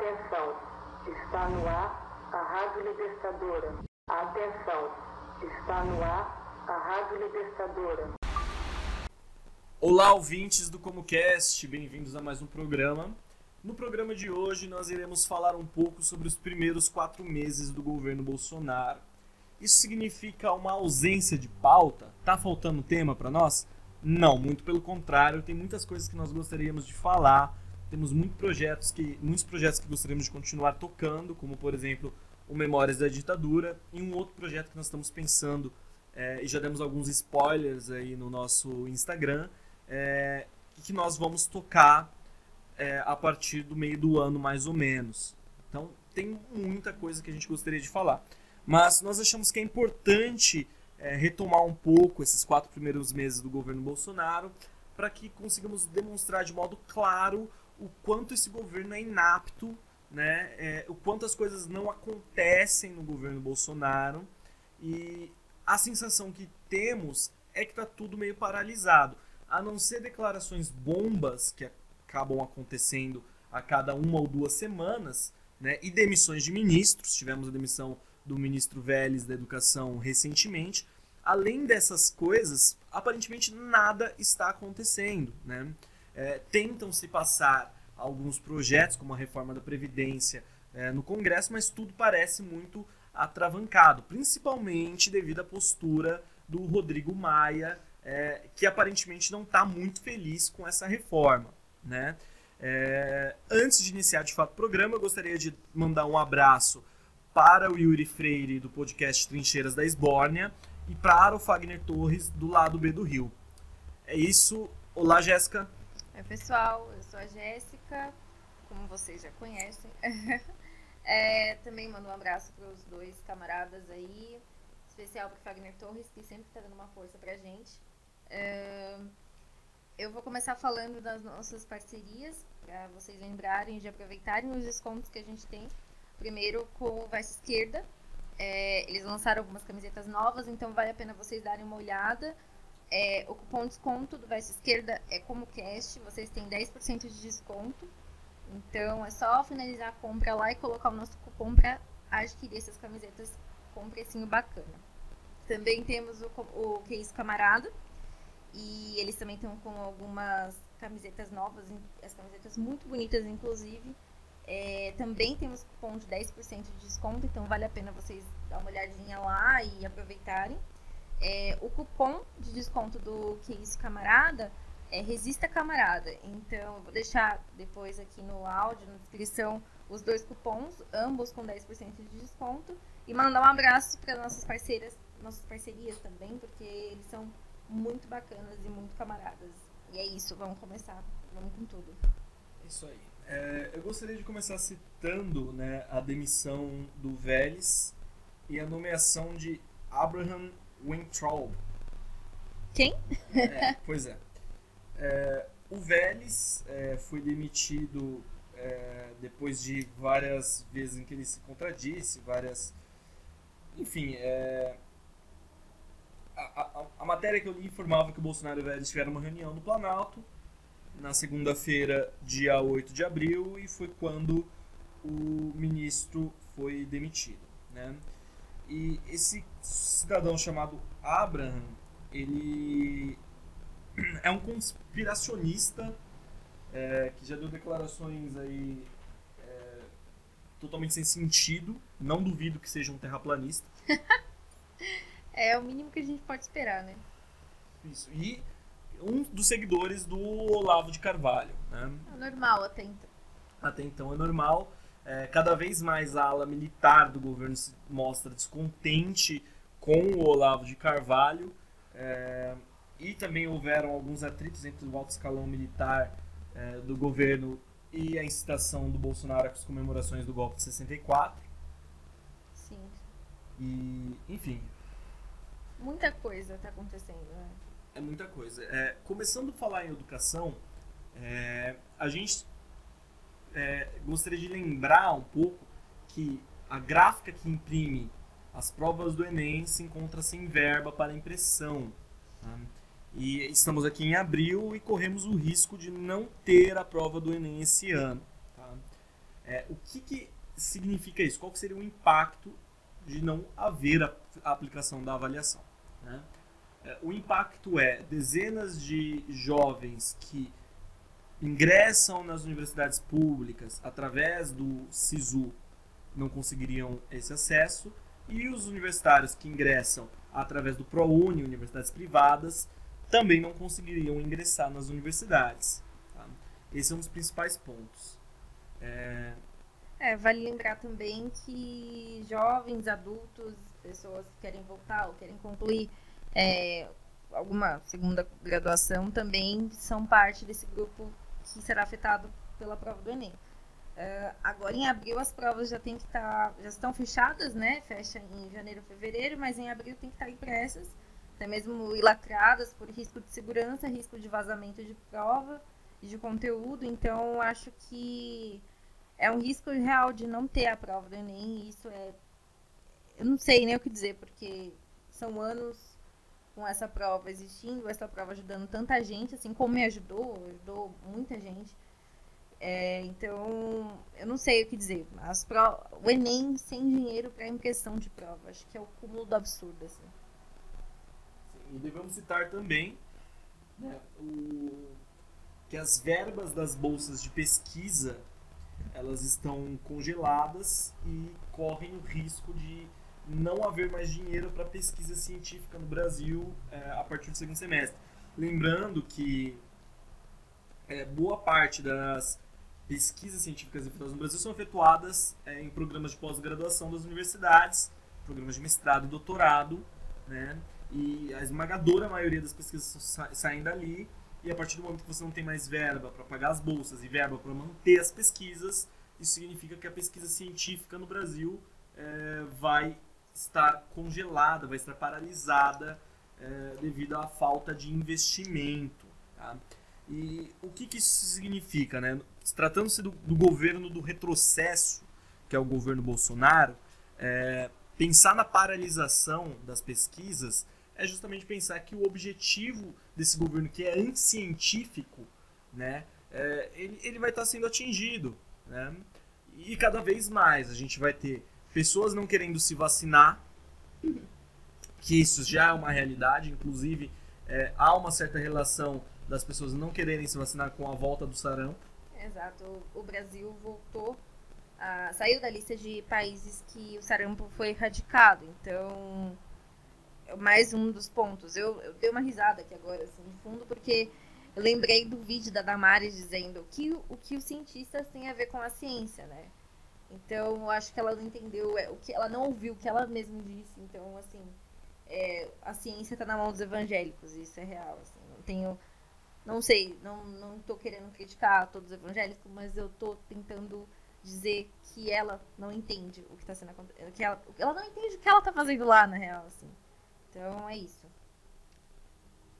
Atenção, está no ar a Rádio Libertadora. Atenção, está no ar a Rádio Libertadora. Olá, ouvintes do ComoCast, bem-vindos a mais um programa. No programa de hoje, nós iremos falar um pouco sobre os primeiros quatro meses do governo Bolsonaro. Isso significa uma ausência de pauta? Tá faltando tema para nós? Não, muito pelo contrário, tem muitas coisas que nós gostaríamos de falar. Temos muitos projetos que, muitos projetos que gostaríamos de continuar tocando, como por exemplo o Memórias da Ditadura, e um outro projeto que nós estamos pensando, é, e já demos alguns spoilers aí no nosso Instagram, é, que nós vamos tocar é, a partir do meio do ano, mais ou menos. Então, tem muita coisa que a gente gostaria de falar. Mas nós achamos que é importante é, retomar um pouco esses quatro primeiros meses do governo Bolsonaro para que consigamos demonstrar de modo claro o quanto esse governo é inapto, né? É, o quanto as coisas não acontecem no governo Bolsonaro e a sensação que temos é que está tudo meio paralisado a não ser declarações bombas que acabam acontecendo a cada uma ou duas semanas, né, e demissões de ministros, tivemos a demissão do ministro Vélez da Educação recentemente. Além dessas coisas, aparentemente nada está acontecendo. Né? É, tentam se passar alguns projetos, como a reforma da Previdência, é, no Congresso, mas tudo parece muito atravancado, principalmente devido à postura do Rodrigo Maia, é, que aparentemente não está muito feliz com essa reforma. Né? É, antes de iniciar de fato o programa, eu gostaria de mandar um abraço para o Yuri Freire do podcast Trincheiras da Esbórnia e para o Fagner Torres do lado B do Rio. É isso. Olá, Jéssica. Oi, pessoal. Eu sou a Jéssica, como vocês já conhecem. é, também mando um abraço para os dois camaradas aí, especial para o Fagner Torres, que sempre está dando uma força para a gente. É, eu vou começar falando das nossas parcerias, para vocês lembrarem de aproveitarem os descontos que a gente tem. Primeiro com o Vice Esquerda. É, eles lançaram algumas camisetas novas, então vale a pena vocês darem uma olhada. É, o cupom de desconto do Vice Esquerda é como cast, vocês têm 10% de desconto. Então é só finalizar a compra lá e colocar o nosso cupom para adquirir essas camisetas com um precinho bacana. Também temos o, o Case Camarada, e eles também estão com algumas camisetas novas, as camisetas muito bonitas, inclusive. É, também temos cupom de 10% de desconto, então vale a pena vocês dar uma olhadinha lá e aproveitarem. É, o cupom de desconto do Que Isso Camarada é Resista Camarada. Então eu vou deixar depois aqui no áudio, na descrição, os dois cupons, ambos com 10% de desconto. E mandar um abraço para nossas parceiras, nossas parcerias também, porque eles são muito bacanas e muito camaradas. E é isso, vamos começar. Vamos com tudo. Isso aí. É, eu gostaria de começar citando né, a demissão do Vélez e a nomeação de Abraham Weintraub. Quem? É, pois é. é. o Vélez é, foi demitido é, depois de várias vezes em que ele se contradisse, várias. Enfim, é, a, a, matéria que eu li informava que o Bolsonaro e o Vélez tiveram uma reunião no Planalto na segunda-feira, dia 8 de abril, e foi quando o ministro foi demitido. Né? E esse cidadão chamado Abraham, ele é um conspiracionista é, que já deu declarações aí é, totalmente sem sentido. Não duvido que seja um terraplanista. É o mínimo que a gente pode esperar, né? Isso. E um dos seguidores do Olavo de Carvalho. Né? É normal até então. Até então é normal. É, cada vez mais a ala militar do governo se mostra descontente com o Olavo de Carvalho. É, e também houveram alguns atritos entre o alto escalão militar é, do governo e a incitação do Bolsonaro às comemorações do golpe de 64. Sim. E, enfim, Muita coisa está acontecendo, né? É muita coisa. É, começando a falar em educação, é, a gente é, gostaria de lembrar um pouco que a gráfica que imprime as provas do Enem se encontra sem verba para impressão. Tá? E estamos aqui em abril e corremos o risco de não ter a prova do Enem esse ano. Tá? É, o que, que significa isso? Qual seria o impacto de não haver a, a aplicação da avaliação? Né? É, o impacto é dezenas de jovens que ingressam nas universidades públicas através do SISU não conseguiriam esse acesso e os universitários que ingressam através do ProUni, universidades privadas, também não conseguiriam ingressar nas universidades. Tá? Esse é um dos principais pontos. É... É, vale lembrar também que jovens, adultos, pessoas que querem voltar ou querem concluir é, alguma segunda graduação também são parte desse grupo que será afetado pela prova do Enem. Uh, agora em abril as provas já tem que estar, tá, já estão fechadas, né? Fecha em janeiro, fevereiro, mas em abril tem que estar tá impressas, até mesmo lacradas por risco de segurança, risco de vazamento de prova e de conteúdo. Então acho que é um risco real de não ter a prova do Enem. E isso é, eu não sei nem o que dizer, porque são anos com essa prova existindo, essa prova ajudando tanta gente, assim como me ajudou, ajudou muita gente. É, então, eu não sei o que dizer. As. O Enem sem dinheiro para impressão de prova. Acho que é o cúmulo do absurdo. Assim. Sim, e devemos citar também né, o... que as verbas das bolsas de pesquisa elas estão congeladas e correm o risco de não haver mais dinheiro para pesquisa científica no Brasil é, a partir do segundo semestre. Lembrando que é, boa parte das pesquisas científicas e no Brasil são efetuadas é, em programas de pós-graduação das universidades, programas de mestrado e doutorado, né? E a esmagadora maioria das pesquisas sa saem dali. E a partir do momento que você não tem mais verba para pagar as bolsas e verba para manter as pesquisas, isso significa que a pesquisa científica no Brasil é, vai estar congelada, vai estar paralisada é, devido à falta de investimento. Tá? E o que, que isso significa? Né? Tratando-se do, do, governo do retrocesso, que é o governo Bolsonaro, é, pensar na paralisação das pesquisas é justamente pensar que o objetivo desse governo, que é anticientífico, né, é, ele, ele vai estar sendo atingido. Né? E cada vez mais a gente vai ter pessoas não querendo se vacinar, que isso já é uma realidade, inclusive é, há uma certa relação das pessoas não quererem se vacinar com a volta do sarampo. Exato, o Brasil voltou, a, saiu da lista de países que o sarampo foi erradicado, então mais um dos pontos. Eu, eu dei uma risada aqui agora, assim, no fundo, porque eu lembrei do vídeo da Damares dizendo que o que os cientistas têm a ver com a ciência, né? Então, acho que ela não entendeu, é, o que ela não ouviu o que ela mesma disse. Então, assim, é, a ciência está na mão dos evangélicos, isso é real. Assim, não tenho, não sei, não não estou querendo criticar todos os evangélicos, mas eu estou tentando dizer que ela não entende o que está sendo acontecendo, que ela, ela não entende o que ela está fazendo lá, na real, assim. Então, é isso.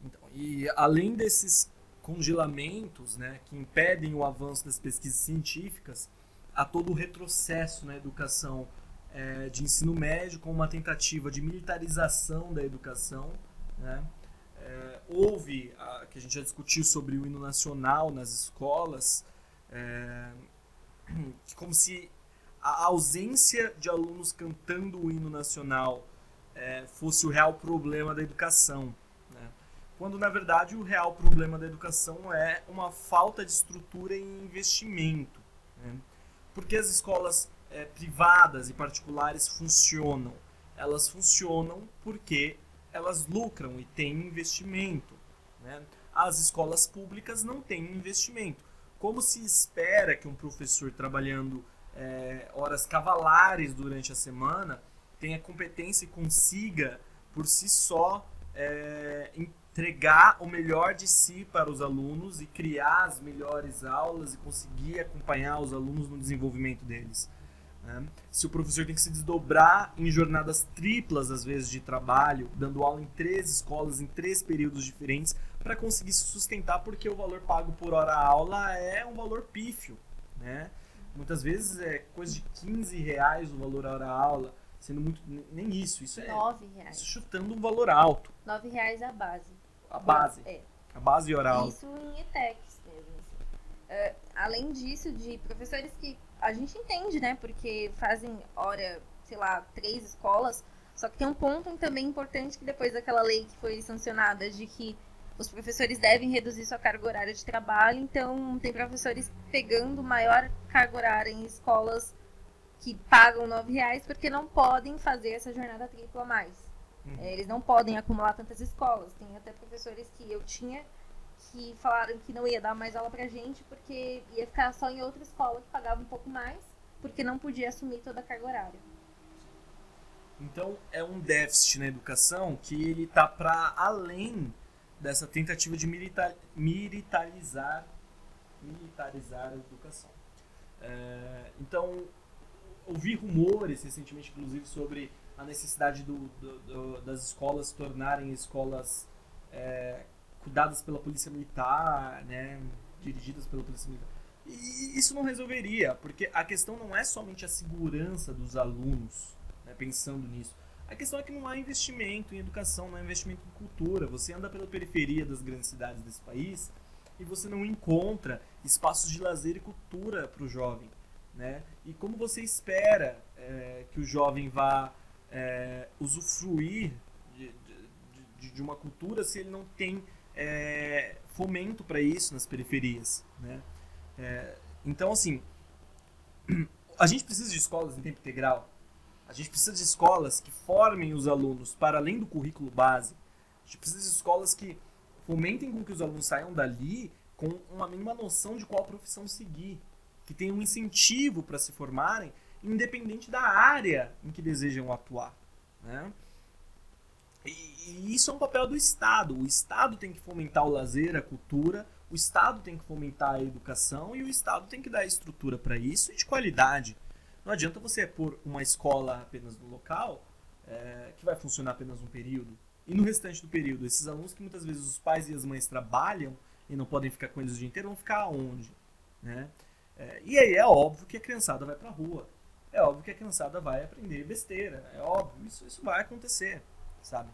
Então, e além desses congelamentos, né, que impedem o avanço das pesquisas científicas a todo o retrocesso na educação é, de ensino médio, com uma tentativa de militarização da educação. Né? É, houve, a, que a gente já discutiu sobre o hino nacional nas escolas, é, como se a ausência de alunos cantando o hino nacional é, fosse o real problema da educação. Né? Quando, na verdade, o real problema da educação é uma falta de estrutura e investimento. Né? Porque as escolas é, privadas e particulares funcionam? Elas funcionam porque elas lucram e têm investimento. Né? As escolas públicas não têm investimento. Como se espera que um professor trabalhando é, horas cavalares durante a semana tenha competência e consiga, por si só, é, entregar o melhor de si para os alunos e criar as melhores aulas e conseguir acompanhar os alunos no desenvolvimento deles. Né? Se o professor tem que se desdobrar em jornadas triplas, às vezes, de trabalho, dando aula em três escolas, em três períodos diferentes, para conseguir se sustentar, porque o valor pago por hora aula é um valor pífio. Né? Muitas vezes é coisa de 15 reais o valor hora aula, sendo muito. Nem isso, isso é. 9 reais. Isso chutando um valor alto. 9 reais a base a base. É. A base oral. Isso em ETECs mesmo. Assim. Uh, além disso, de professores que a gente entende, né? Porque fazem, hora, sei lá, três escolas. Só que tem um ponto também importante que depois daquela lei que foi sancionada de que os professores devem reduzir sua carga horária de trabalho, então tem professores pegando maior carga horária em escolas que pagam nove reais porque não podem fazer essa jornada tripla mais. Uhum. É, eles não podem acumular tantas escolas. Tem até professores que eu tinha que falaram que não ia dar mais aula pra gente porque ia ficar só em outra escola que pagava um pouco mais, porque não podia assumir toda a carga horária. Então é um déficit na educação que ele tá para além dessa tentativa de militar, militarizar militarizar a educação. É, então ouvi rumores recentemente, inclusive, sobre a necessidade do, do, do, das escolas se tornarem escolas é, cuidadas pela polícia militar, né, dirigidas pela polícia militar. E isso não resolveria, porque a questão não é somente a segurança dos alunos, né, pensando nisso. A questão é que não há investimento em educação, não há investimento em cultura. Você anda pela periferia das grandes cidades desse país e você não encontra espaços de lazer e cultura para o jovem. Né? E como você espera é, que o jovem vá é, usufruir de, de, de, uma cultura se ele não tem é, fomento para isso nas periferias? Né? É, então, assim, a gente precisa de escolas em tempo integral. A gente precisa de escolas que formem os alunos para além do currículo base. A gente precisa de escolas que fomentem com que os alunos saiam dali com uma mínima noção de qual profissão seguir que tenham um incentivo para se formarem, independente da área em que desejam atuar. Né? E, e isso é um papel do Estado. O Estado tem que fomentar o lazer, a cultura, o Estado tem que fomentar a educação e o Estado tem que dar estrutura para isso e de qualidade. Não adianta você pôr uma escola apenas no local é, que vai funcionar apenas um período. E no restante do período, esses alunos que muitas vezes os pais e as mães trabalham e não podem ficar com eles o dia inteiro, vão ficar onde? Né? É, e aí é óbvio que a criançada vai pra rua. É óbvio que a criançada vai aprender besteira. É óbvio, isso, isso vai acontecer, sabe?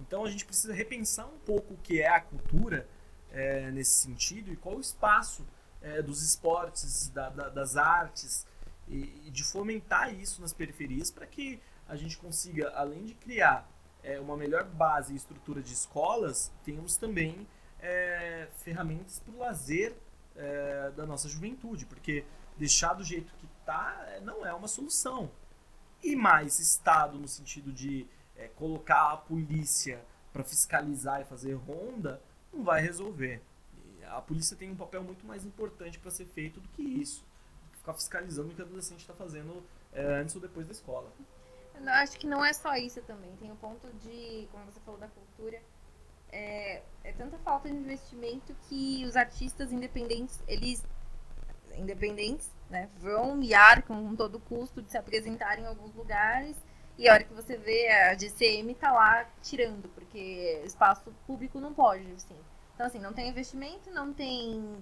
Então a gente precisa repensar um pouco o que é a cultura é, nesse sentido e qual o espaço é, dos esportes, da, da, das artes e, e, de fomentar isso nas periferias para que a gente consiga, além de criar é, uma melhor base e estrutura de escolas, tenhamos também é, ferramentas para o lazer é, da nossa juventude, porque deixar do jeito que está não é uma solução. E mais Estado no sentido de é, colocar a polícia para fiscalizar e fazer ronda não vai resolver. E a polícia tem um papel muito mais importante para ser feito do que isso. Ficar fiscalizando o que o adolescente está fazendo é, antes ou depois da escola. Eu acho que não é só isso também. Tem o ponto de, como você falou, da cultura é, é tanta falta de investimento que os artistas independentes, eles independentes, né, vão arcam com todo custo de se apresentar em alguns lugares e a hora que você vê a GCM tá lá tirando, porque espaço público não pode, assim. Então assim, não tem investimento, não tem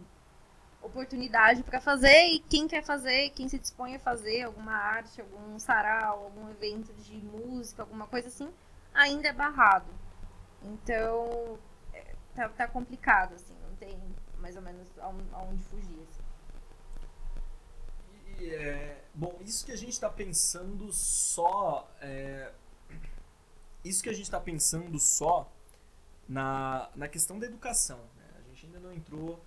oportunidade para fazer e quem quer fazer, quem se dispõe a fazer alguma arte, algum sarau, algum evento de música, alguma coisa assim, ainda é barrado. Então, é, tá, tá complicado, assim, não tem mais ou menos aonde fugir. Assim. É, bom, isso que a gente está pensando só. É, isso que a gente está pensando só na, na questão da educação. Né? A gente ainda não entrou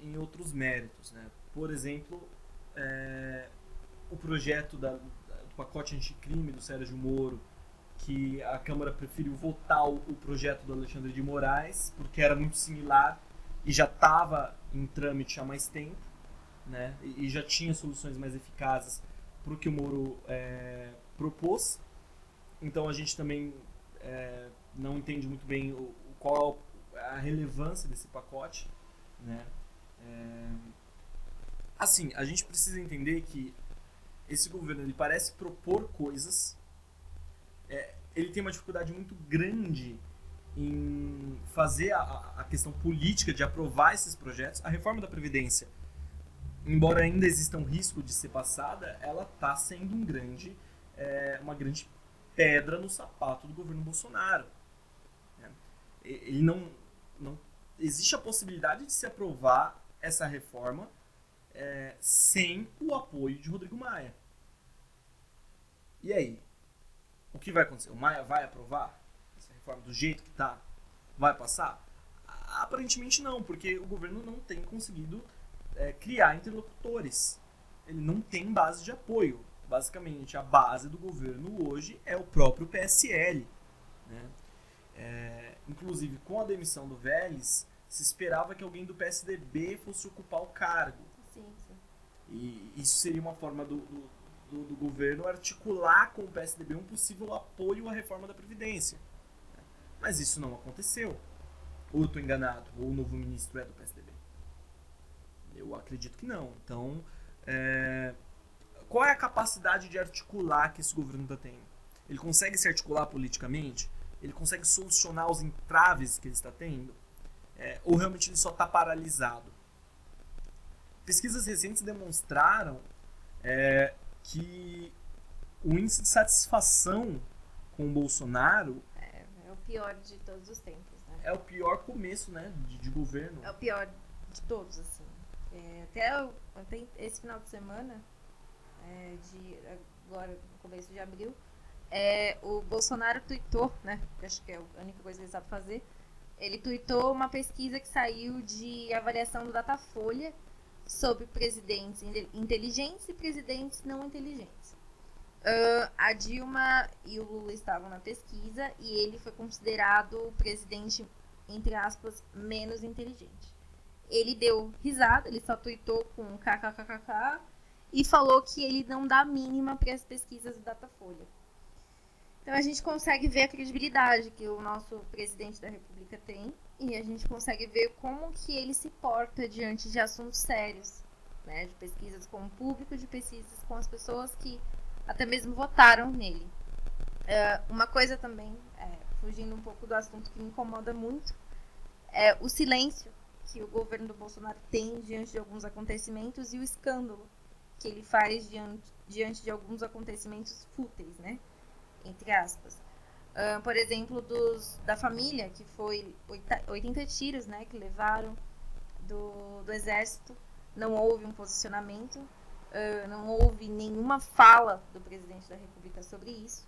em outros méritos. Né? Por exemplo, é, o projeto da, do pacote anticrime do Sérgio Moro que a Câmara preferiu votar o projeto do Alexandre de Moraes, porque era muito similar e já estava em trâmite há mais tempo, né? E, já tinha soluções mais eficazes para o que o Moro é, propôs. Então a gente também é, não entende muito bem o, qual a relevância desse pacote, né? É, assim, a gente precisa entender que esse governo ele parece propor coisas é, ele tem uma dificuldade muito grande em fazer a, a, questão política de aprovar esses projetos. A reforma da Previdência, embora ainda exista um risco de ser passada, ela está sendo um grande, é, uma grande pedra no sapato do governo Bolsonaro. É, ele não, não existe a possibilidade de se aprovar essa reforma é, sem o apoio de Rodrigo Maia. E aí? O que vai acontecer? O Maia vai aprovar essa reforma do jeito que está? Vai passar? Aparentemente não, porque o governo não tem conseguido é, criar interlocutores. Ele não tem base de apoio. Basicamente, a base do governo hoje é o próprio PSL. Né? É, inclusive, com a demissão do Vélez, se esperava que alguém do PSDB fosse ocupar o cargo. Sim, sim. E isso seria uma forma do, do, do, do governo articular com o PSDB um possível apoio à reforma da Previdência. Mas isso não aconteceu. Ou eu estou enganado? Ou o novo ministro é do PSDB? Eu acredito que não. Então, é... qual é a capacidade de articular que esse governo está tendo? Ele consegue se articular politicamente? Ele consegue solucionar os entraves que ele está tendo? É... ou realmente ele só está paralisado? Pesquisas recentes demonstraram é, que o índice de satisfação com o Bolsonaro é, é, o pior de todos os tempos. Né? É o pior começo né, de, de governo. É o pior de todos, assim. É, até, até esse final de semana, é, de agora no começo de abril, é, o Bolsonaro tweetou, né? Acho que é a única coisa que ele sabe fazer. Ele tweetou uma pesquisa que saiu de avaliação do Datafolha sobre presidentes inteligentes e presidentes não inteligentes. Uh, a Dilma e o Lula estavam na pesquisa e ele foi considerado o presidente, entre aspas, menos inteligente. Ele deu risada, ele só tweetou com kkkk e falou que ele não dá mínima para as pesquisas do Datafolha. Então a gente consegue ver a credibilidade que o nosso presidente da República tem e a gente consegue ver como que ele se porta diante de assuntos sérios, né, de pesquisas com o público, de pesquisas com as pessoas que até mesmo votaram nele. Uh, uma coisa também, é, fugindo um pouco do assunto que me incomoda muito, é o silêncio que o governo do Bolsonaro tem diante de alguns acontecimentos e o escândalo que ele faz diante, diante de alguns acontecimentos fúteis, né? Entre aspas. Uh, por exemplo, dos, da família, que foi 80 tiros né, que levaram do, do exército. Não houve um posicionamento, uh, não houve nenhuma fala do presidente da República sobre isso.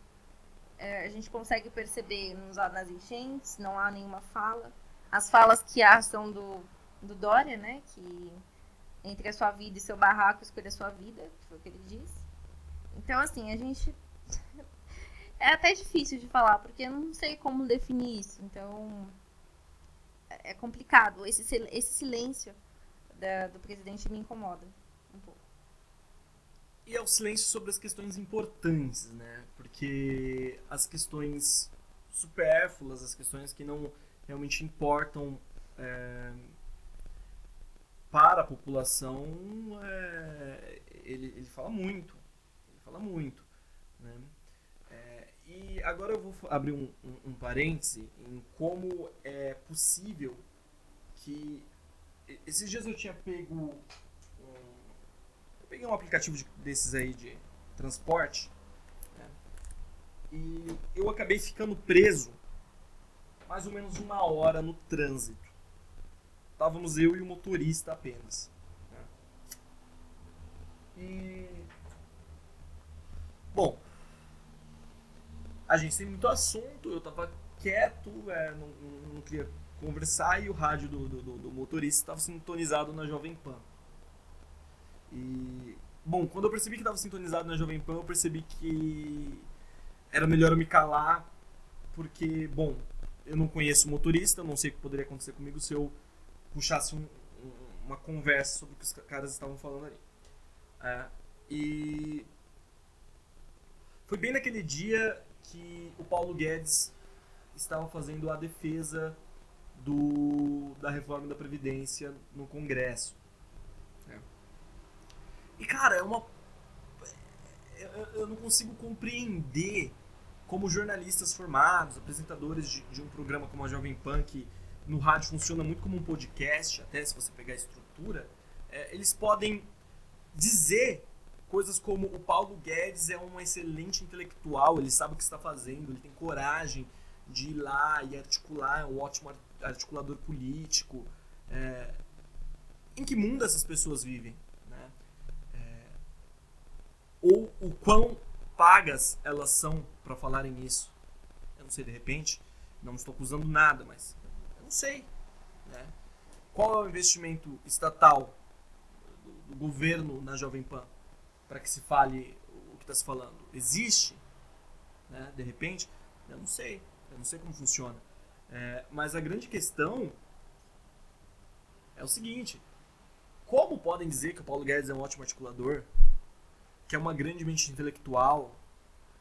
Uh, a gente consegue perceber nos, nas enchentes, não há nenhuma fala. As falas que há são do, do Dória, né, que entre a sua vida e seu barraco, escolha a sua vida, foi o que ele disse. Então, assim, a gente é até difícil de falar, porque eu não sei como definir isso. Então, é complicado. Esse, esse silêncio da, do presidente me incomoda um pouco. E é o silêncio sobre as questões importantes, né? Porque as questões supérfluas, as questões que não realmente importam é, para a população, é, ele, ele fala muito. Ele fala muito. Né? E agora eu vou abrir um, um, um parêntese em como é possível que. Esses dias eu tinha pego. Um, eu peguei um aplicativo de, desses aí de transporte. Né? E eu acabei ficando preso mais ou menos uma hora no trânsito. Estávamos eu e o motorista apenas. Né? E. Bom, a gente tem muito assunto, eu tava quieto, é, não, não, queria conversar e o rádio do, do, do motorista estava sintonizado na Jovem Pan. E, bom, quando eu percebi que estava sintonizado na Jovem Pan, eu percebi que era melhor eu me calar, porque, bom, eu não conheço motorista, não sei o que poderia acontecer comigo se eu puxasse um, uma conversa sobre o que os caras estavam falando ali. É, e foi bem naquele dia que o Paulo Guedes estava fazendo a defesa do, da reforma da Previdência no Congresso. É. E, cara, é uma. Eu, eu, não consigo compreender como jornalistas formados, apresentadores de, de, um programa como a Jovem Pan, que no rádio funciona muito como um podcast, até se você pegar a estrutura, é, eles podem dizer coisas como o Paulo Guedes é um excelente intelectual, ele sabe o que está fazendo, ele tem coragem de ir lá e articular, é um ótimo articulador político. É... Em que mundo essas pessoas vivem? Né? Ou o quão pagas elas são para falarem isso. Eu não sei, de repente, não estou acusando nada, mas eu não sei. Né? Qual é o investimento estatal do, governo na Jovem Pan para que se fale o que está se falando? Existe? Né? De repente, eu não sei. Eu não sei como funciona. É, mas a grande questão é o seguinte: como podem dizer que o Paulo Guedes é um ótimo articulador, que é uma grande mente intelectual,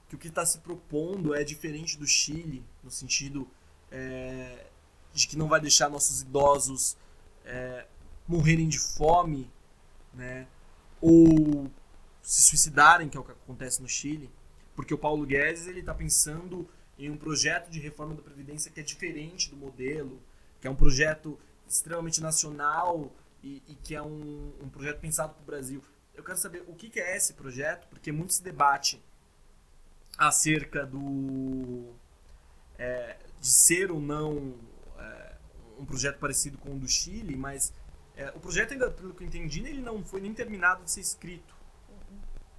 que o que está se propondo é diferente do Chile, no sentido é, de que não vai deixar nossos idosos é, morrerem de fome, né? Ou se suicidarem, que é o que acontece no Chile, porque o Paulo Guedes ele está pensando em um projeto de reforma da previdência que é diferente do modelo, que é um projeto extremamente nacional e, e que é um, um projeto pensado para o Brasil. Eu quero saber o que, que é esse projeto, porque muito se debate acerca do é, de ser ou não é, um projeto parecido com o do Chile, mas é, o projeto ainda, pelo que eu entendi, ele não foi nem terminado de ser escrito.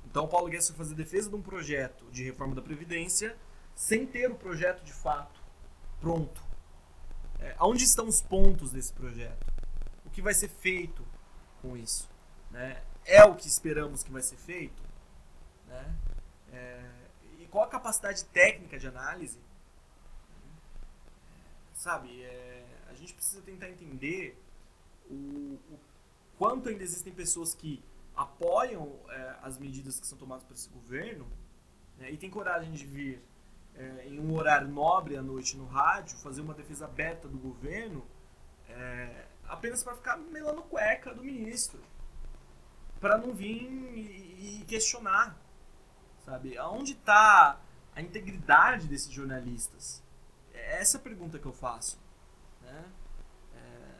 Então o Paulo Guedes foi fazer defesa de um projeto de reforma da Previdência sem ter o projeto de fato pronto. É, onde estão os pontos desse projeto? O que vai ser feito com isso? Né? É o que esperamos que vai ser feito? Né? É, e qual a capacidade técnica de análise? Sabe, é, a gente precisa tentar entender o, o, quanto ainda existem pessoas que apoiam é, as medidas que são tomadas por esse governo né, e tem coragem de vir é, em um horário nobre à noite no rádio, fazer uma defesa aberta do governo, é, apenas para ficar melando cueca do ministro. Para não vir e, e, questionar. Sabe? Aonde está a integridade desses jornalistas? É essa a pergunta que eu faço. Né? É,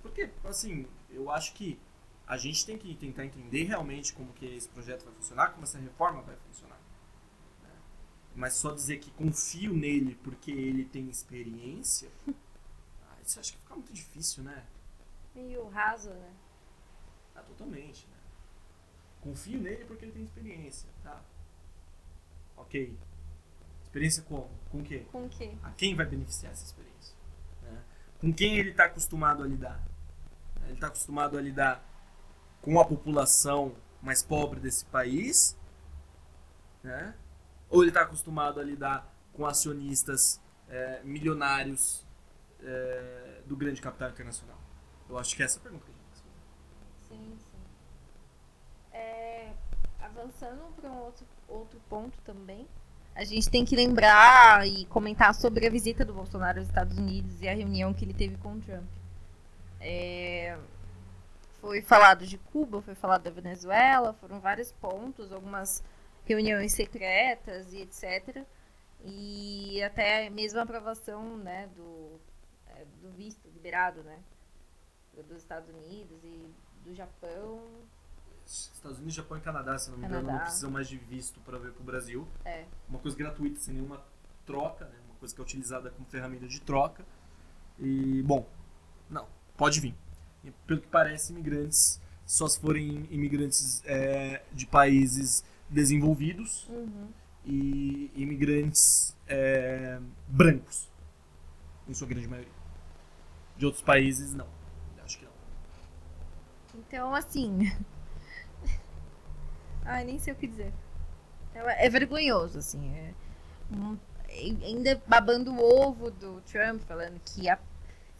porque, assim, eu acho que a gente tem que tentar entender realmente como que esse projeto vai funcionar, como essa reforma vai funcionar. Mas só dizer que confio nele porque ele tem experiência, ah, isso acho que fica muito difícil, né? Meio raso, né? Ah, totalmente, né? Confio nele porque ele tem experiência, tá? Ok. Experiência como? Com o quê? Com o quê? A quem vai beneficiar essa experiência? Né? Com quem ele está acostumado a lidar? Ele está acostumado a lidar com a população mais pobre desse país, né? Ou ele está acostumado a lidar com acionistas é, milionários é, do grande capital internacional? Eu acho que é essa a pergunta que a gente Sim, sim. É, avançando para um outro, outro ponto também, a gente tem que lembrar e comentar sobre a visita do Bolsonaro aos Estados Unidos e a reunião que ele teve com o Trump. É, foi falado de Cuba, foi falado da Venezuela, foram vários pontos, algumas reuniões secretas e etc. E até mesmo a aprovação né, do, é, do visto liberado né, dos Estados Unidos e do Japão. Estados Unidos, Japão e Canadá, se não me engano, não precisam mais de visto para vir para o Brasil. É. Uma coisa gratuita, sem nenhuma troca, né? uma coisa que é utilizada como ferramenta de troca. E, bom, não, pode vir. E, pelo que parece, imigrantes, só se forem imigrantes é, de países desenvolvidos uhum. e imigrantes é, brancos, em sua grande maioria. De outros países, não. Então, assim. Ai, nem sei o que dizer. É, é vergonhoso, assim. É... Ainda babando o ovo do Trump, falando que a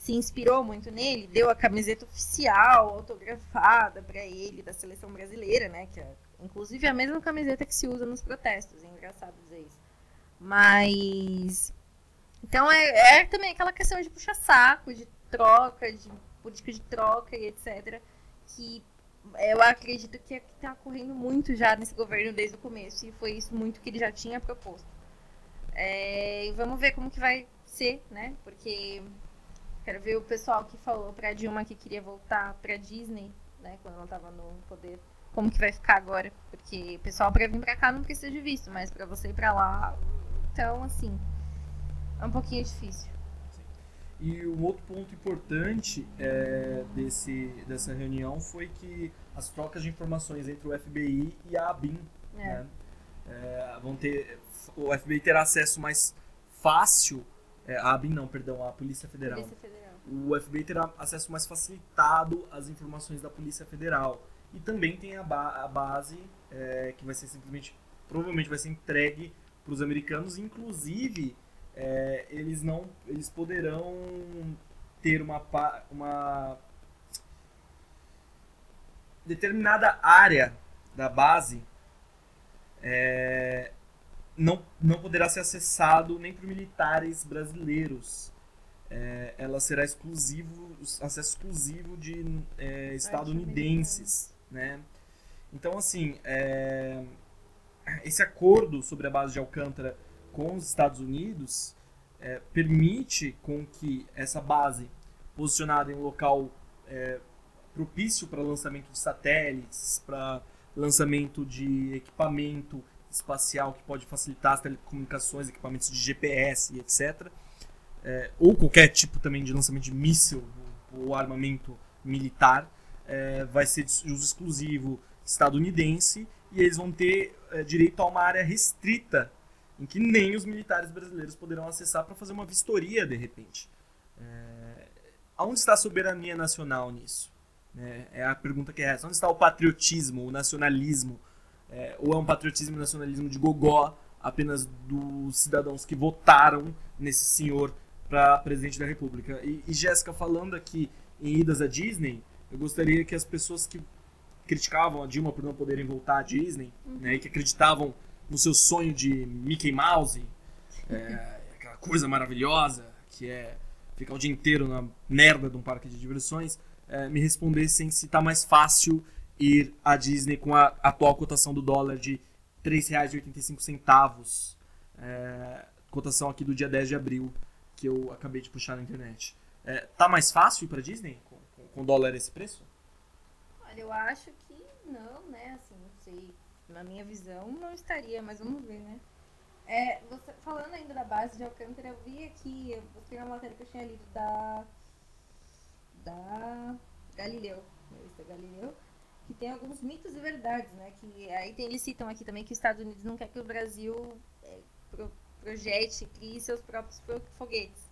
se inspirou muito nele, deu a camiseta oficial, autografada para ele da seleção brasileira, né? Que é, inclusive a mesma camiseta que se usa nos protestos. É engraçado dizer isso. Mas então é, é também aquela questão de puxar saco, de troca, de política de troca e etc. Que eu acredito que é está ocorrendo muito já nesse governo desde o começo e foi isso muito que ele já tinha proposto. É, e vamos ver como que vai ser, né? Porque Quero ver o pessoal que falou pra Dilma que queria voltar pra Disney, né? Quando ela tava no poder. Como que vai ficar agora? Porque o pessoal pra vir pra cá não precisa de visto, mas pra você ir pra lá. Então, assim. É um pouquinho difícil. E um outro ponto importante é, desse, dessa reunião foi que as trocas de informações entre o FBI e a ABIN É. né? É, vão ter, o FBI terá acesso mais fácil, é, a ABIN não, perdão, a Polícia Federal. Polícia Federal. O FBI terá acesso mais facilitado às informações da Polícia Federal. E também tem a, ba- a base é, que vai ser simplesmente, provavelmente vai ser entregue para os americanos, inclusive é, eles não, eles poderão ter uma, uma determinada área da base é, não, não poderá ser acessado nem por militares brasileiros. É, ela será exclusivo, acesso exclusivo de é, estadunidenses, né? Então, assim, é, esse acordo sobre a base de Alcântara com os Estados Unidos é, permite com que essa base, posicionada em um local é, propício para lançamento de satélites, para lançamento de equipamento espacial que pode facilitar as telecomunicações, equipamentos de GPS etc. É, ou qualquer tipo também de lançamento de míssil ou armamento militar, é, vai ser de uso exclusivo estadunidense e eles vão ter é, direito a uma área restrita em que nem os militares brasileiros poderão acessar para fazer uma vistoria de repente. É, aonde está a soberania nacional nisso? É, é a pergunta que é essa. Onde está o patriotismo, o nacionalismo? É, ou é um patriotismo e nacionalismo de gogó apenas dos cidadãos que votaram nesse senhor para presidente da república? E, e Jéssica, falando aqui em idas à Disney, eu gostaria que as pessoas que criticavam a Dilma por não poderem voltar à Disney, né, e que acreditavam no seu sonho de Mickey Mouse, é, aquela coisa maravilhosa que é ficar o dia inteiro na merda de um parque de diversões, é, me respondessem se tá mais fácil ir à Disney com a atual cotação do dólar de R$ 3,85, é, cotação aqui do dia 10 de abril, que eu acabei de puxar na internet. É, tá mais fácil ir pra Disney com, com, com dólar esse preço? Olha, eu acho que não, né? Assim, não sei. Na minha visão, não estaria, mas vamos ver, né? É, você, falando ainda da base de Alcântara, eu vi aqui, eu mostrei uma matéria que eu tinha lido da. da Galileu, revista Galileu, que tem alguns mitos e verdades, né? Que aí tem, eles citam aqui também que os Estados Unidos não quer que o Brasil é, pro, projete, crie seus próprios fo- foguetes.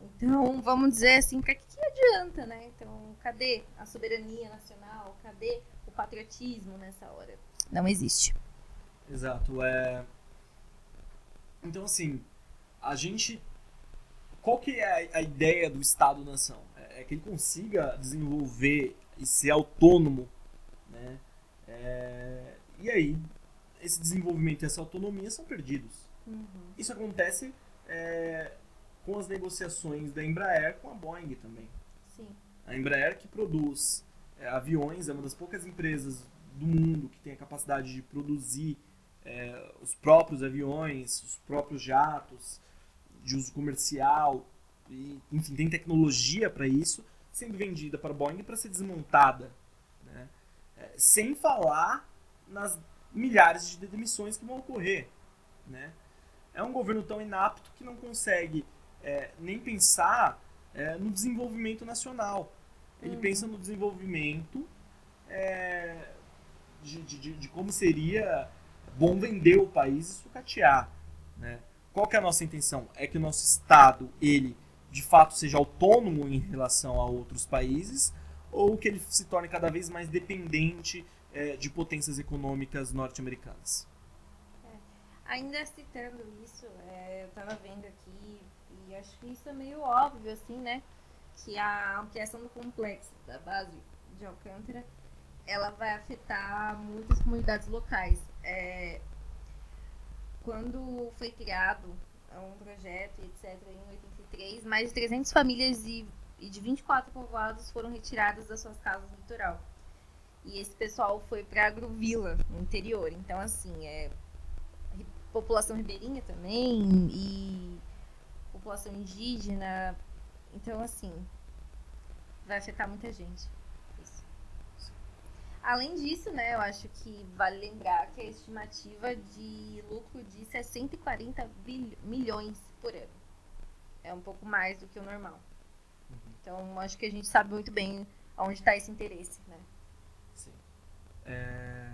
Então, vamos dizer assim, para que, que adianta, né? Então, cadê a soberania nacional? Cadê o patriotismo nessa hora? Não existe. Exato. É... Então, assim, a gente. Qual que é a, ideia do Estado-nação? É, é que ele consiga desenvolver e ser autônomo, né? É, E aí, esse desenvolvimento e essa autonomia são perdidos. Isso acontece é, com as negociações da Embraer com a Boeing também. Sim. A Embraer que produz é, aviões é uma das poucas empresas do mundo que tem a capacidade de produzir é, os próprios aviões, os próprios jatos de uso comercial, e, enfim, tem tecnologia para isso, sendo vendida para a Boeing para ser desmontada. né? É, sem falar nas milhares de demissões que vão ocorrer. Né? É um governo tão inapto que não consegue é, nem pensar é, no desenvolvimento nacional. Ele Uhum. pensa no desenvolvimento é, de, de- de- como seria bom vender o país e sucatear. Né? Qual que é a nossa intenção? É que o nosso Estado, ele, de fato, seja autônomo em relação a outros países ou que ele se torne cada vez mais dependente é, de potências econômicas norte-americanas? Ainda citando isso, é, eu tava vendo aqui, e acho que isso é meio óbvio, assim, né? Que a ampliação do complexo da base de Alcântara, ela vai afetar muitas comunidades locais. É, quando foi criado um projeto, etc., em 83, mais de 300 famílias e, e de 24 povoados foram retiradas das suas casas no litoral. E esse pessoal foi para Agrovila, no interior. Então, assim, é, população ribeirinha também e população indígena. Então, assim, vai afetar muita gente. Além disso, né, eu acho que vale lembrar que a estimativa de lucro de 640 bilho- milhões por ano. É um pouco mais do que o normal. Então, acho que a gente sabe muito bem onde está esse interesse, né? Sim. É,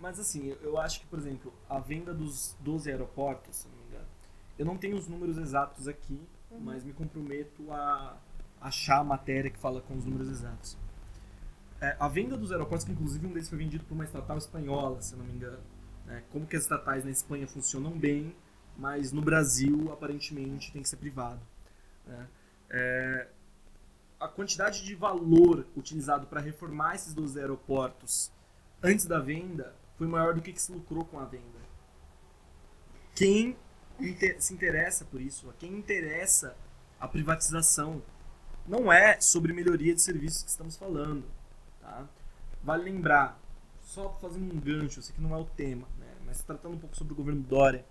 Mas assim, eu- eu acho que, por exemplo, a venda dos 12 aeroportos, se não me engano, eu não tenho os números exatos aqui, Uhum. mas me comprometo a achar a matéria que fala com os números exatos. É, a venda dos aeroportos, que inclusive um deles foi vendido por uma estatal espanhola, se não me engano. né? Como que as estatais na Espanha funcionam bem, mas no Brasil, aparentemente, tem que ser privado. né? É, a quantidade de valor utilizado para reformar esses 12 aeroportos antes da venda foi maior do que, que se lucrou com a venda. Quem inte- se interessa por isso, a quem interessa a privatização, não é sobre melhoria de serviços que estamos falando. Tá? Vale lembrar, só fazendo um gancho, sei que não é o tema, né? mas tratando um pouco sobre o governo Dória,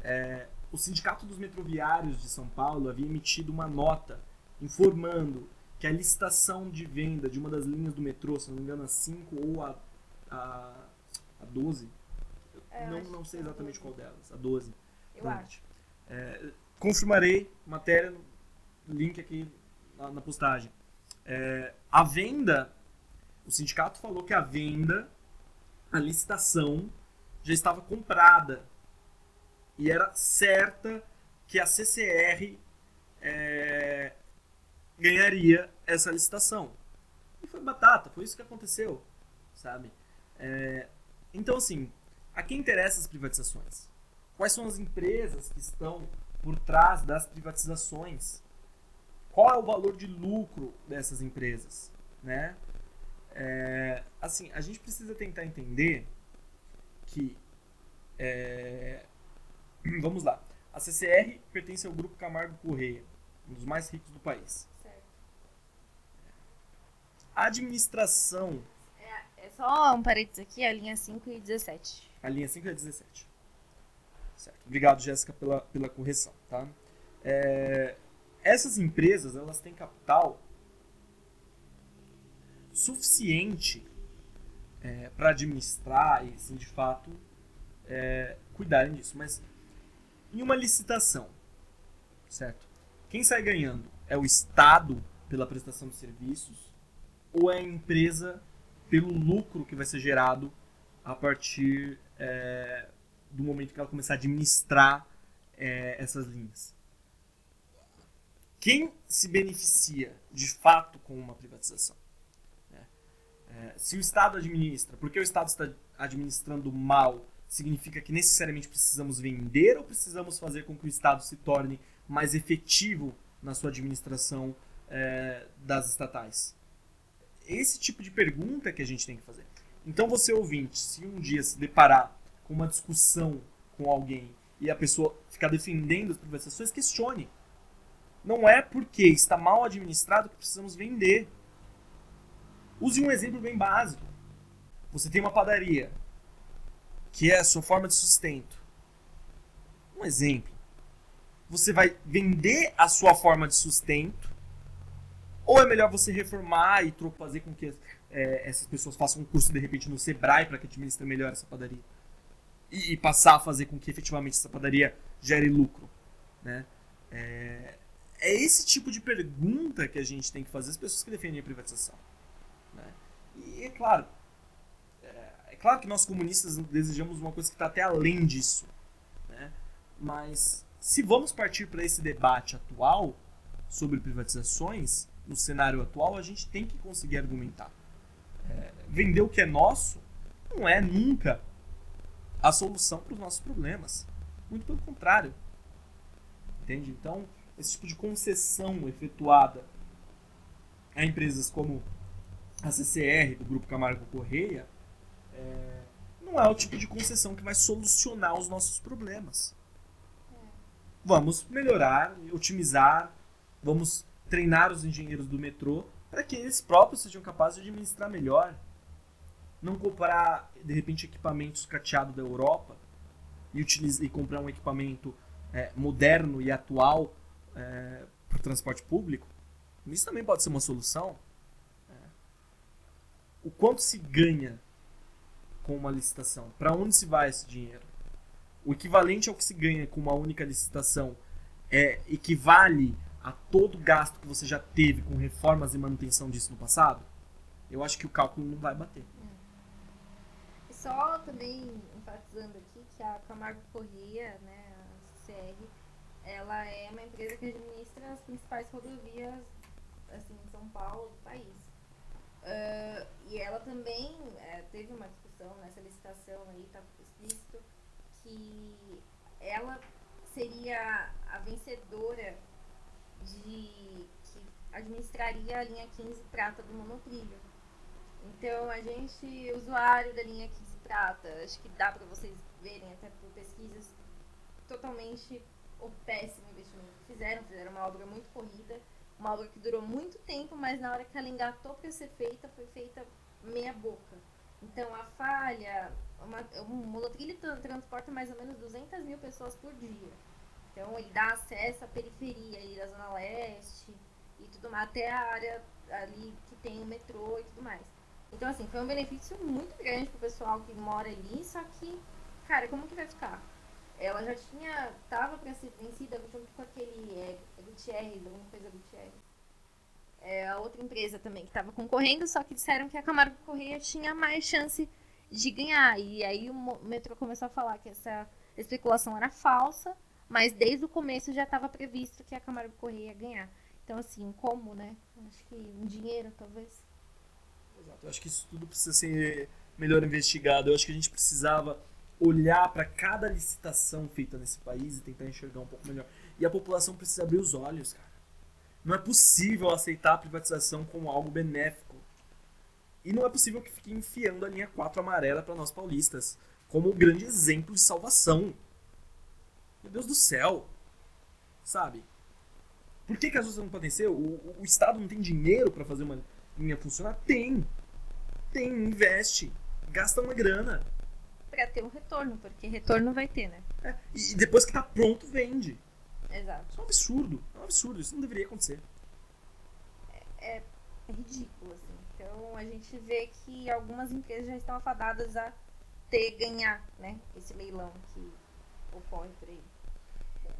é, o Sindicato dos Metroviários de São Paulo havia emitido uma nota informando que a licitação de venda de uma das linhas do metrô, se não me engano, a 5 ou a, a, a 12, eu É, não, não sei é exatamente 12. qual delas, a 12. Eu Pronto. acho. É, confirmarei, matéria, link aqui na, na postagem. É, a venda, o sindicato falou que a venda, a licitação, já estava comprada. E era certa que a CCR é, ganharia essa licitação. E foi batata, foi isso que aconteceu, sabe? É, então, assim, a quem interessam as privatizações? Quais são as empresas que estão por trás das privatizações? Qual é o valor de lucro dessas empresas, né? É, assim, a gente precisa tentar entender que é, vamos lá, a CCR pertence ao grupo Camargo Correia, um dos mais ricos do país. Certo. A administração, É só um parênteses aqui, a linha 5 e 17. a linha 5 é 17. Certo. Obrigado, Jéssica, pela, pela correção, tá? É, essas empresas, elas têm capital suficiente para administrar e, assim, de fato, é, cuidarem disso. Mas em uma licitação, certo? Quem sai ganhando é o Estado pela prestação de serviços ou é a empresa pelo lucro que vai ser gerado a partir é, do momento que ela começar a administrar é, essas linhas? Quem se beneficia de fato com uma privatização? É, se o Estado administra, porque o Estado está administrando mal, significa que necessariamente precisamos vender ou precisamos fazer com que o Estado se torne mais efetivo na sua administração é, das estatais? Esse tipo de pergunta que a gente tem que fazer. Então, você ouvinte, se um dia se deparar com uma discussão com alguém e a pessoa ficar defendendo as privatizações, questione. Não é porque está mal administrado que precisamos vender. Use um exemplo bem básico. Você tem uma padaria, que é a sua forma de sustento. Um exemplo. Você vai vender a sua forma de sustento, ou é melhor você reformar e fazer com que é, essas pessoas façam um curso de repente no Sebrae para que administre melhor essa padaria? E, e passar a fazer com que efetivamente essa padaria gere lucro, né? É, é esse tipo de pergunta que a gente tem que fazer às pessoas que defendem a privatização. E é claro, é, é claro que nós comunistas desejamos uma coisa que está até além disso. Né? Mas se vamos partir para esse debate atual sobre privatizações, no cenário atual, a gente tem que conseguir argumentar. É, vender o que é nosso não é nunca a solução para os nossos problemas. Muito pelo contrário. Entende? Então, esse tipo de concessão efetuada a empresas como a CCR, do Grupo Camargo Correia, é, não é o tipo de concessão que vai solucionar os nossos problemas. Vamos melhorar, otimizar, vamos treinar os engenheiros do metrô para que eles próprios sejam capazes de administrar melhor. Não comprar, de repente, equipamentos cateados da Europa e, utiliza, e comprar um equipamento é, moderno e atual é, para o transporte público. Isso também pode ser uma solução. É. O quanto se ganha com uma licitação? Para onde se vai esse dinheiro? O equivalente ao que se ganha com uma única licitação é equivale a todo gasto que você já teve com reformas e manutenção disso no passado, eu acho que o cálculo não vai bater. E só também enfatizando aqui que a Camargo Corrêa, né, a CR, ela é uma empresa que administra as principais rodovias assim, em São Paulo, do país. Uh, e ela também é, teve uma discussão nessa licitação aí, está explícito, que ela seria a vencedora de que administraria a linha 15 prata do monotrilho. Então a gente, usuário da linha 15 prata, acho que dá para vocês verem até por pesquisas totalmente o péssimo investimento que fizeram, fizeram uma obra muito corrida, uma obra que durou muito tempo, mas na hora que ela engatou para ser feita, foi feita meia boca. Então a falha, uma, um monotrilho transporta mais ou menos 200 mil pessoas por dia. Então ele dá acesso à periferia aí da Zona Leste e tudo mais, até a área ali que tem o metrô e tudo mais. Então assim, foi um benefício muito grande pro pessoal que mora ali, só que, cara, como que vai ficar? Ela já tinha, tava para ser vencida junto com aquele é, Gutierrez, alguma coisa Gutierrez. É, a outra empresa também que estava concorrendo, só que disseram que a Camargo Correia tinha mais chance de ganhar. E aí o metrô começou a falar que essa especulação era falsa, mas desde o começo já estava previsto que a Camargo Correia ia ganhar. Então, assim, como, né? Acho que um dinheiro, talvez. Exato. Eu acho que isso tudo precisa ser melhor investigado. Eu acho que a gente precisava olhar para cada licitação feita nesse país e tentar enxergar um pouco melhor. E a população precisa abrir os olhos, cara. Não é possível aceitar a privatização como algo benéfico. E não é possível que fique enfiando a linha 4 amarela para nós paulistas como um grande exemplo de salvação. Meu Deus do céu. Sabe? Por que, que as coisas não podem ser? O, o, o Estado não tem dinheiro para fazer uma linha funcionar? Tem. Tem, investe. Gasta uma grana para ter um retorno, porque retorno vai ter, né? É, e depois que tá pronto, vende. Exato. Isso é um absurdo. É um absurdo. Isso não deveria acontecer. É, é, ridículo, assim. Então a gente vê que algumas empresas já estão afadadas a ter, ganhar, né? Esse leilão que ocorre por aí.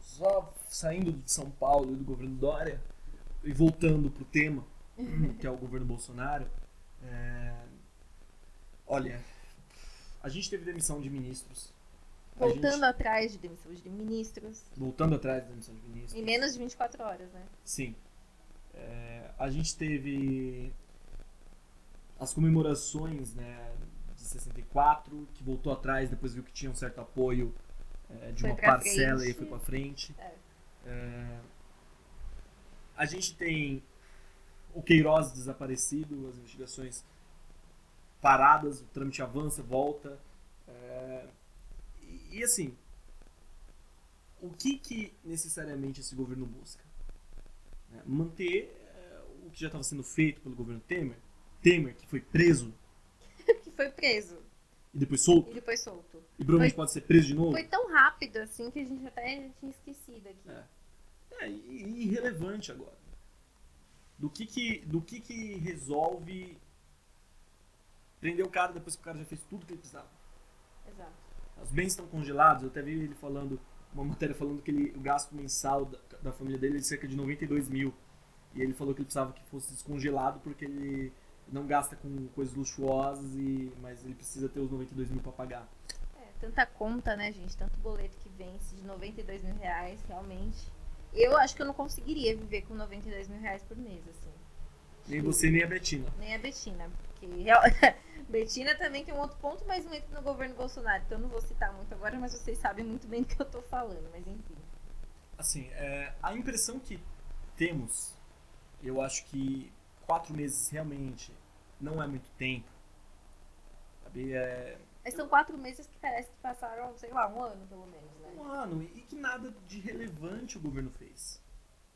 Só saindo de São Paulo e do governo Dória e voltando pro tema, que é o governo Bolsonaro. É... Olha, a gente teve demissão de ministros. Voltando gente... atrás de demissão de ministros. Voltando atrás de demissão de ministros. Em menos de 24 horas, né? Sim. É, a gente teve as comemorações né, de 64, que voltou atrás, depois viu que tinha um certo apoio é, de foi uma parcela frente. e foi pra frente. É. É, a gente tem o Queiroz desaparecido, as investigações paradas, o trâmite avança, volta. É... E, e, assim, o que, que necessariamente esse governo busca? É manter é, o que já estava sendo feito pelo governo Temer. Temer, que foi preso. que foi preso. E depois solto. E depois solto. E provavelmente foi, pode ser preso de novo. Foi tão rápido assim que a gente até tinha esquecido aqui. É, é irrelevante agora. Do que que, do que que resolve prender o cara depois que o cara já fez tudo que ele precisava. Exato. Os bens estão congelados. Eu até vi ele falando, uma matéria falando que ele, o gasto mensal da, da família dele é de cerca de 92 mil. E ele falou que ele precisava que fosse descongelado porque ele não gasta com coisas luxuosas, e, mas ele precisa ter os 92 mil para pagar. É, tanta conta, né, gente? Tanto boleto que vence de 92 mil reais, realmente. Eu acho que eu não conseguiria viver com 92 mil reais por mês, assim. Nem você, nem a Betina. Nem a Betina. Betina também tem um outro ponto, mas não entra no governo Bolsonaro. Então eu não vou citar muito agora, mas vocês sabem muito bem do que eu tô falando. Mas enfim. Assim, é, a impressão que temos, eu acho que quatro meses realmente não é muito tempo. Sabe? É, mas são quatro meses que parece que passaram, sei lá, um ano pelo menos, né? Um ano, e que nada de relevante o governo fez.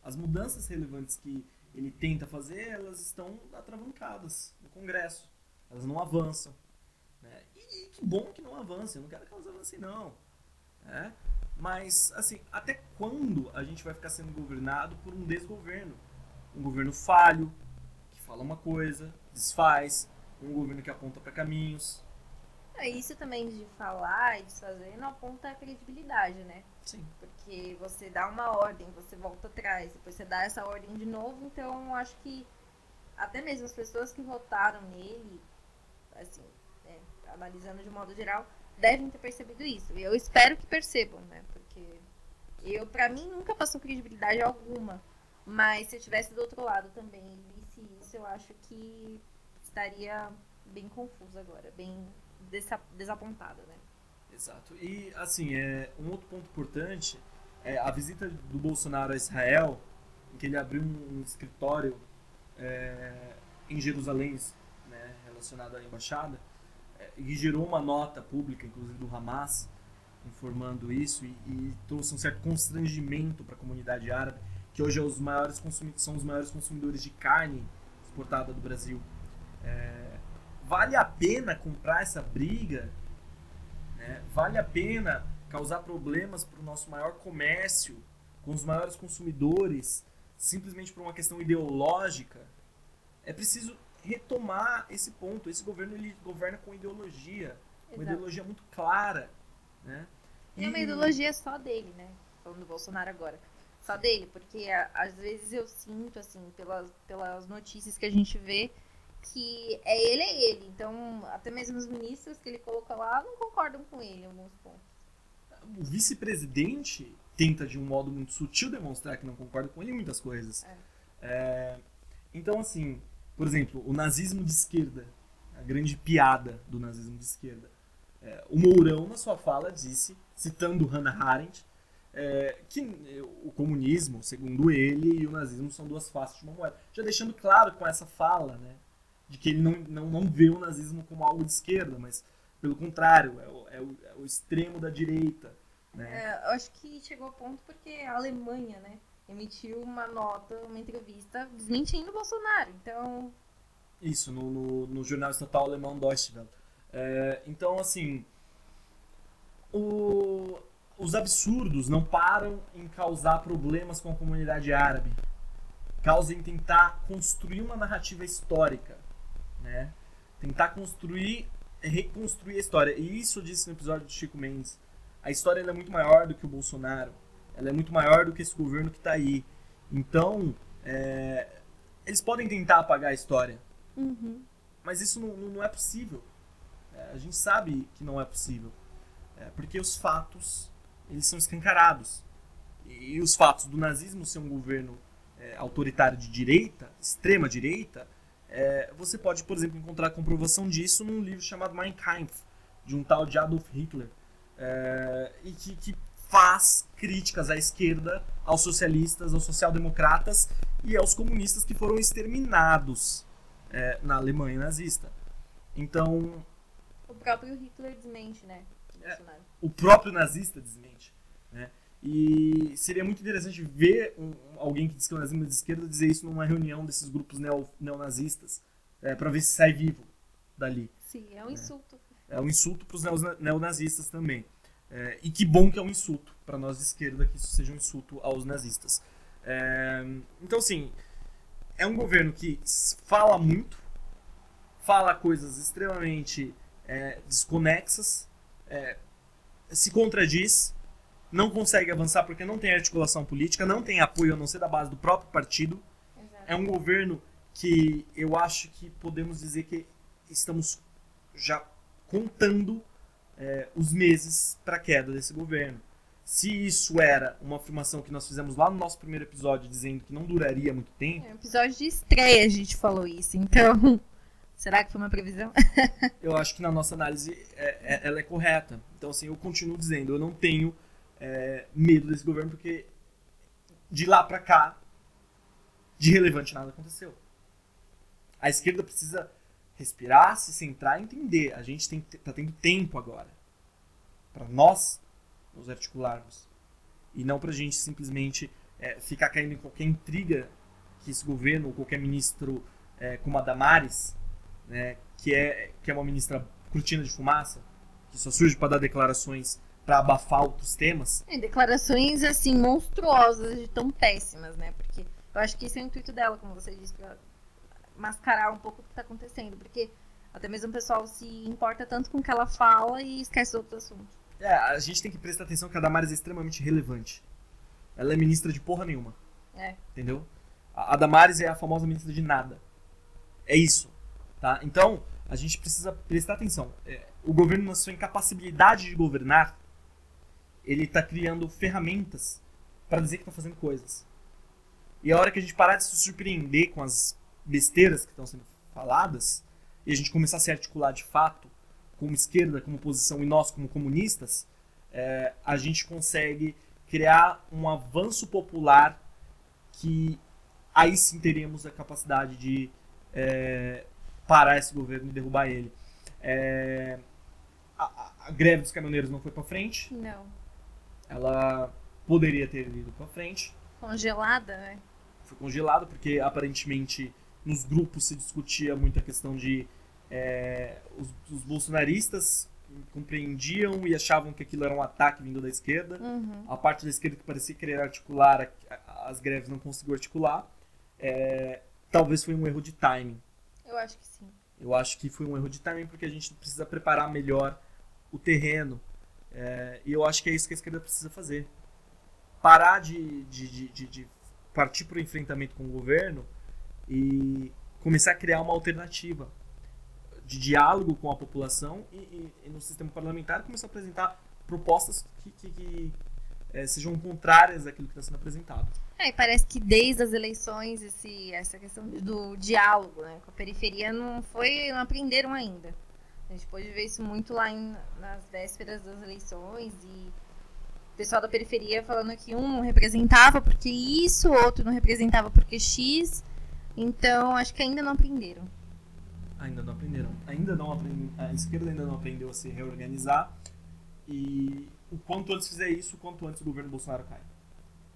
As mudanças relevantes que ele tenta fazer, elas estão atravancadas no Congresso. Elas não avançam. Né? E, e, que bom que não avancem. Eu não quero que elas avancem, não. Né? Mas, assim, até quando a gente vai ficar sendo governado por um desgoverno? Um governo falho, que fala uma coisa, desfaz. Um governo que aponta para caminhos. É, Isso também de falar e desfazer não aponta a credibilidade, né? Sim. Porque você dá uma ordem, você volta atrás, depois você dá essa ordem de novo, então acho que até mesmo as pessoas que votaram nele, assim, é, analisando de modo geral, devem ter percebido isso. E eu espero que percebam, né? Porque eu, pra mim, nunca passou credibilidade alguma. Mas se eu estivesse do outro lado também e visse isso, eu acho que estaria bem confusa agora, bem desa- desapontada, né? Exato. E, assim, é, um outro ponto importante é a visita do Bolsonaro a Israel, em que ele abriu um, escritório é, em Jerusalém, né, relacionado à embaixada, é, e gerou uma nota pública, inclusive do Hamas, informando isso, e, e trouxe um certo constrangimento para a comunidade árabe, que hoje é os maiores consumi- são os maiores consumidores de carne exportada do Brasil. É, vale a pena comprar essa briga? Né? Vale a pena causar problemas para o nosso maior comércio, com os maiores consumidores, simplesmente por uma questão ideológica? É preciso retomar esse ponto. Esse governo ele governa com ideologia, uma Exato. ideologia muito clara, né? E é uma ideologia só dele, né? Falando do Bolsonaro agora. Só dele, porque às vezes eu sinto, assim, pelas, pelas notícias que a gente vê, que é ele, é ele. Então, até mesmo os ministros que ele coloca lá não concordam com ele em alguns pontos. o vice-presidente tenta de um modo muito sutil demonstrar que não concorda com ele em muitas coisas. É. É, então, assim, por exemplo, o nazismo de esquerda, a grande piada do nazismo de esquerda. É, o Mourão, na sua fala, disse, citando Hannah Arendt, é, que o comunismo, segundo ele, e o nazismo são duas faces de uma moeda. Já deixando claro com essa fala, né, de que ele não, não, não vê o nazismo como algo de esquerda, mas pelo contrário, é o, é o, é o extremo da direita. Né? É, eu acho que chegou ao ponto porque a Alemanha, né, emitiu uma nota, uma entrevista desmentindo o Bolsonaro. Então, Isso, no, no, no jornal estatal alemão Deutsche Welle. É, então, assim, o- os absurdos não param em causar problemas com a comunidade árabe. Causa em tentar construir uma narrativa histórica? Tentar construir, reconstruir a história. E isso eu disse no episódio do Chico Mendes. A história é muito maior do que o Bolsonaro. Ela é muito maior do que esse governo que está aí. Então, é, eles podem tentar apagar a história, mas isso não, não é possível. É, a gente sabe que não é possível. É, porque os fatos, eles são escancarados. E, e os fatos do nazismo ser um governo é, autoritário de direita, extrema direita, é, você pode, por exemplo, encontrar comprovação disso num livro chamado Mein Kampf, de um tal de Adolf Hitler. É, e que, que faz críticas à esquerda, aos socialistas, aos social-democratas e aos comunistas que foram exterminados é, na Alemanha nazista. Então, o próprio Hitler desmente, né? É. Bolsonaro. o próprio nazista desmente. Né? E seria muito interessante ver um- alguém que diz que é o nazismo é de esquerda dizer isso numa reunião desses grupos neo, neonazistas, é, para ver se sai vivo dali. Sim, é um insulto. É um insulto para os neonazistas também. É, e que bom que é um insulto para nós de esquerda que isso seja um insulto aos nazistas. É, então, assim, é um governo que fala muito, fala coisas extremamente é, desconexas, é, se contradiz, não consegue avançar porque não tem articulação política, não tem apoio a não ser da base do próprio partido. Exato. É um governo que eu acho que podemos dizer que estamos já contando é, os meses para a queda desse governo. Se isso era uma afirmação que nós fizemos lá no nosso primeiro episódio, dizendo que não duraria muito tempo, É um episódio de estreia a gente falou isso, então. Será que foi uma previsão? eu acho que na nossa análise é, é- ela é correta. Então, assim, eu continuo dizendo, eu não tenho é, medo desse governo, porque de lá pra cá, de relevante nada aconteceu. A esquerda precisa respirar, se centrar e entender. A gente tem, tá tendo tempo agora para nós nos articularmos. E não pra gente simplesmente é, ficar caindo em qualquer intriga que esse governo ou qualquer ministro é, como a Damares né, que é que é uma ministra cortina de fumaça, que só surge para dar declarações para abafar outros temas. É, declarações, assim, monstruosas, de tão péssimas, né? Porque eu acho que esse é o intuito dela, como você disse, pra mascarar um pouco o que tá acontecendo. Porque Até mesmo o pessoal se importa tanto com o que ela fala e esquece outro assunto. É, a gente tem que prestar atenção que a Damares é extremamente relevante. Ela é ministra de porra nenhuma. É. Entendeu? A a Damares é a famosa ministra de nada. É isso. Tá? Então, a gente precisa prestar atenção. É, o governo, na sua incapacidade de governar, ele está criando ferramentas para dizer que está fazendo coisas. E a hora que a gente parar de se surpreender com as besteiras que estão sendo faladas, e a gente começar a se articular de fato, como esquerda, como oposição, e nós como comunistas, é, a gente consegue criar um avanço popular que aí sim teremos a capacidade de é, parar esse governo e derrubar ele. É, a, a- greve dos caminhoneiros não foi para frente, Não. Ela poderia ter ido para frente, Congelada, né? foi congelada porque aparentemente nos grupos se discutia muito a questão de é, os, os bolsonaristas compreendiam e achavam que aquilo era um ataque vindo da esquerda. Uhum. A parte da esquerda que parecia querer articular as greves não conseguiu articular. É, talvez foi um erro de timing. Eu acho que sim. Eu acho que foi um erro de timing porque a gente precisa preparar melhor o terreno. É, e eu acho que é isso que a esquerda precisa fazer. Parar de, de, de, de- partir para o enfrentamento com o governo e começar a criar uma alternativa de diálogo com a população e, e- e no sistema parlamentar começar a apresentar propostas que, que- que, é, sejam contrárias àquilo que está sendo apresentado. É, parece que desde as eleições esse, essa questão do diálogo né, com a periferia não foi, não aprenderam ainda. A gente pôde ver isso muito lá em- nas vésperas das eleições e o pessoal da periferia falando que um não representava porque isso, outro não representava porque X. Então acho que ainda não aprenderam. Ainda não aprenderam. Ainda não aprend... A esquerda ainda não aprendeu a se reorganizar. E o quanto antes fizer isso, o quanto antes o governo Bolsonaro cai.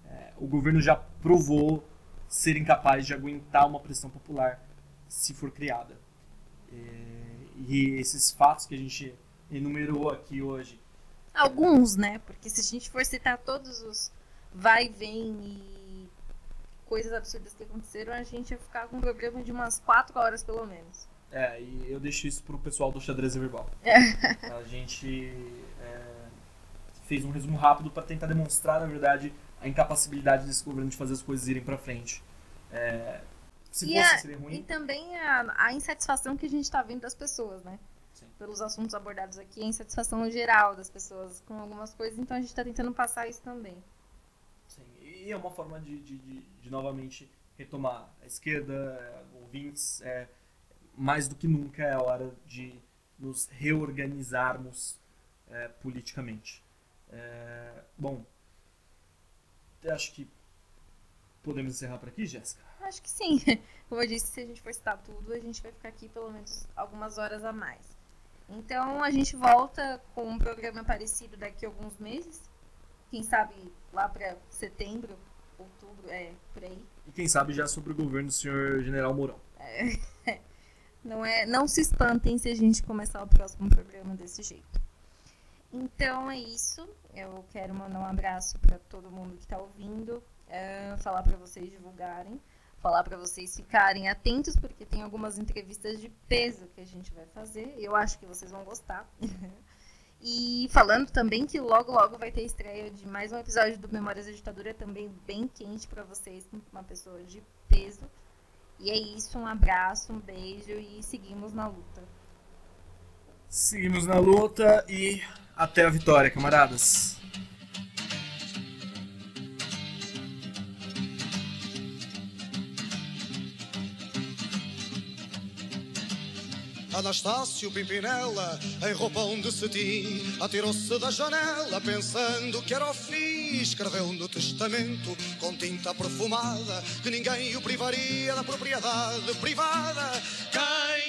É, o governo já provou ser incapaz de aguentar uma pressão popular se for criada. É, e esses fatos que a gente enumerou aqui hoje, Alguns, né? Porque se a gente for citar todos os vai e vem e coisas absurdas que aconteceram, a gente ia ficar com um programa de umas 4 horas pelo menos. É, e eu deixo isso pro pessoal do xadrez verbal. A gente é, fez um resumo rápido para tentar demonstrar, na verdade, a incapacidade desse governo de fazer as coisas irem para frente. É, se E fosse, a- seria E ruim. também a, a insatisfação que a gente tá vendo das pessoas, né? Sim. Pelos assuntos abordados aqui, a insatisfação geral das pessoas com algumas coisas, então a gente tá tentando passar isso também. Sim, E é uma forma de, de, de, de novamente retomar a esquerda, ouvintes. É, mais do que nunca é a hora de nos reorganizarmos é, politicamente. É, bom, acho que podemos encerrar por aqui, Jéssica. Acho que sim. Como eu disse, se a gente for citar tudo, a gente vai ficar aqui pelo menos algumas horas a mais. Então a gente volta com um programa parecido daqui a alguns meses. Quem sabe lá pra setembro, outubro, é, por aí. E quem sabe já sobre o governo do senhor General Mourão. Não, é, não se espantem se a gente começar o próximo programa desse jeito. Então é isso. Eu quero mandar um abraço para todo mundo que está ouvindo, é, falar para vocês divulgarem, falar para vocês ficarem atentos, porque tem algumas entrevistas de peso que a gente vai fazer. Eu acho que vocês vão gostar. E falando também que logo, logo vai ter estreia de mais um episódio do Memórias da Ditadura, também bem quente para vocês, uma pessoa de peso. E é isso, um abraço, um beijo e seguimos na luta. Seguimos na luta e até a vitória, camaradas. Anastácio Pimpinela, em roupão de cetim, atirou-se da janela, pensando que era o fim. Escreveu no testamento, com tinta perfumada, que ninguém o privaria da propriedade privada. Quem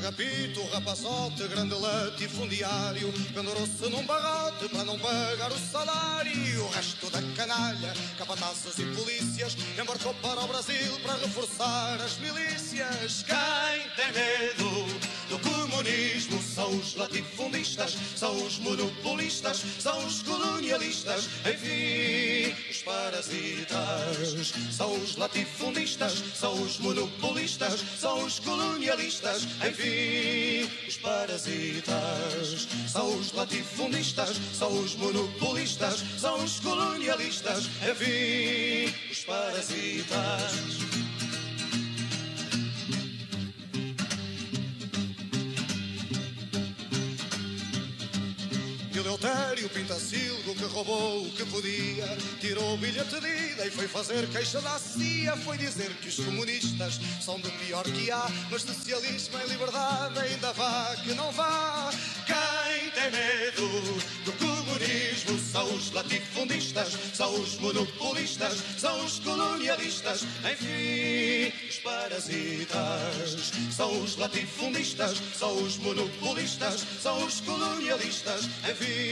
Capito, rapazote, grande latifundiário Pendurou-se num barrote para não pagar o salário. O resto da canalha, capatazes e polícias Embarcou para o Brasil para reforçar as milícias. Quem tem medo do comunismo. São os latifundistas, são os monopolistas São os colonialistas, enfim, os parasitas. São os latifundistas, são os monopolistas São os colonialistas, enfim, os parasitas. São os latifundistas, são os monopolistas São os colonialistas, enfim, os parasitas E o Deutério Pintacilgo que roubou o que podia Tirou o bilhete de ida e foi fazer queixa da CIA Foi dizer que os comunistas são do pior que há Mas socialismo em liberdade ainda vá que não vá. Quem tem medo do comunismo São os latifundistas, são os monopolistas São os colonialistas, enfim, os parasitas. São os latifundistas, são os monopolistas São os colonialistas, enfim,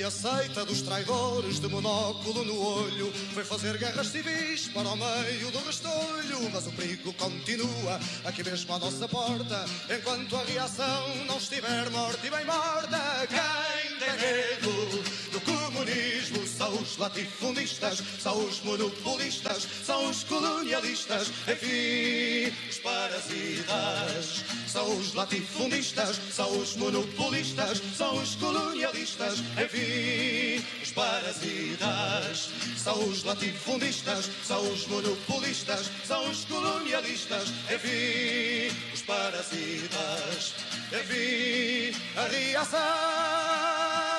E a seita dos traidores de monóculo no olho. Foi fazer guerras civis para o meio do restolho Mas o perigo continua aqui mesmo à nossa porta. Enquanto a reação não estiver morta e bem morta Quem tem medo São os latifundistas, são os monopolistas São os colonialistas, enfim, os parasitas. São os latifundistas, são os monopolistas São os colonialistas, enfim, os parasitas. São os latifundistas, são os monopolistas São os colonialistas, enfim, os parasitas. Enfim, a reação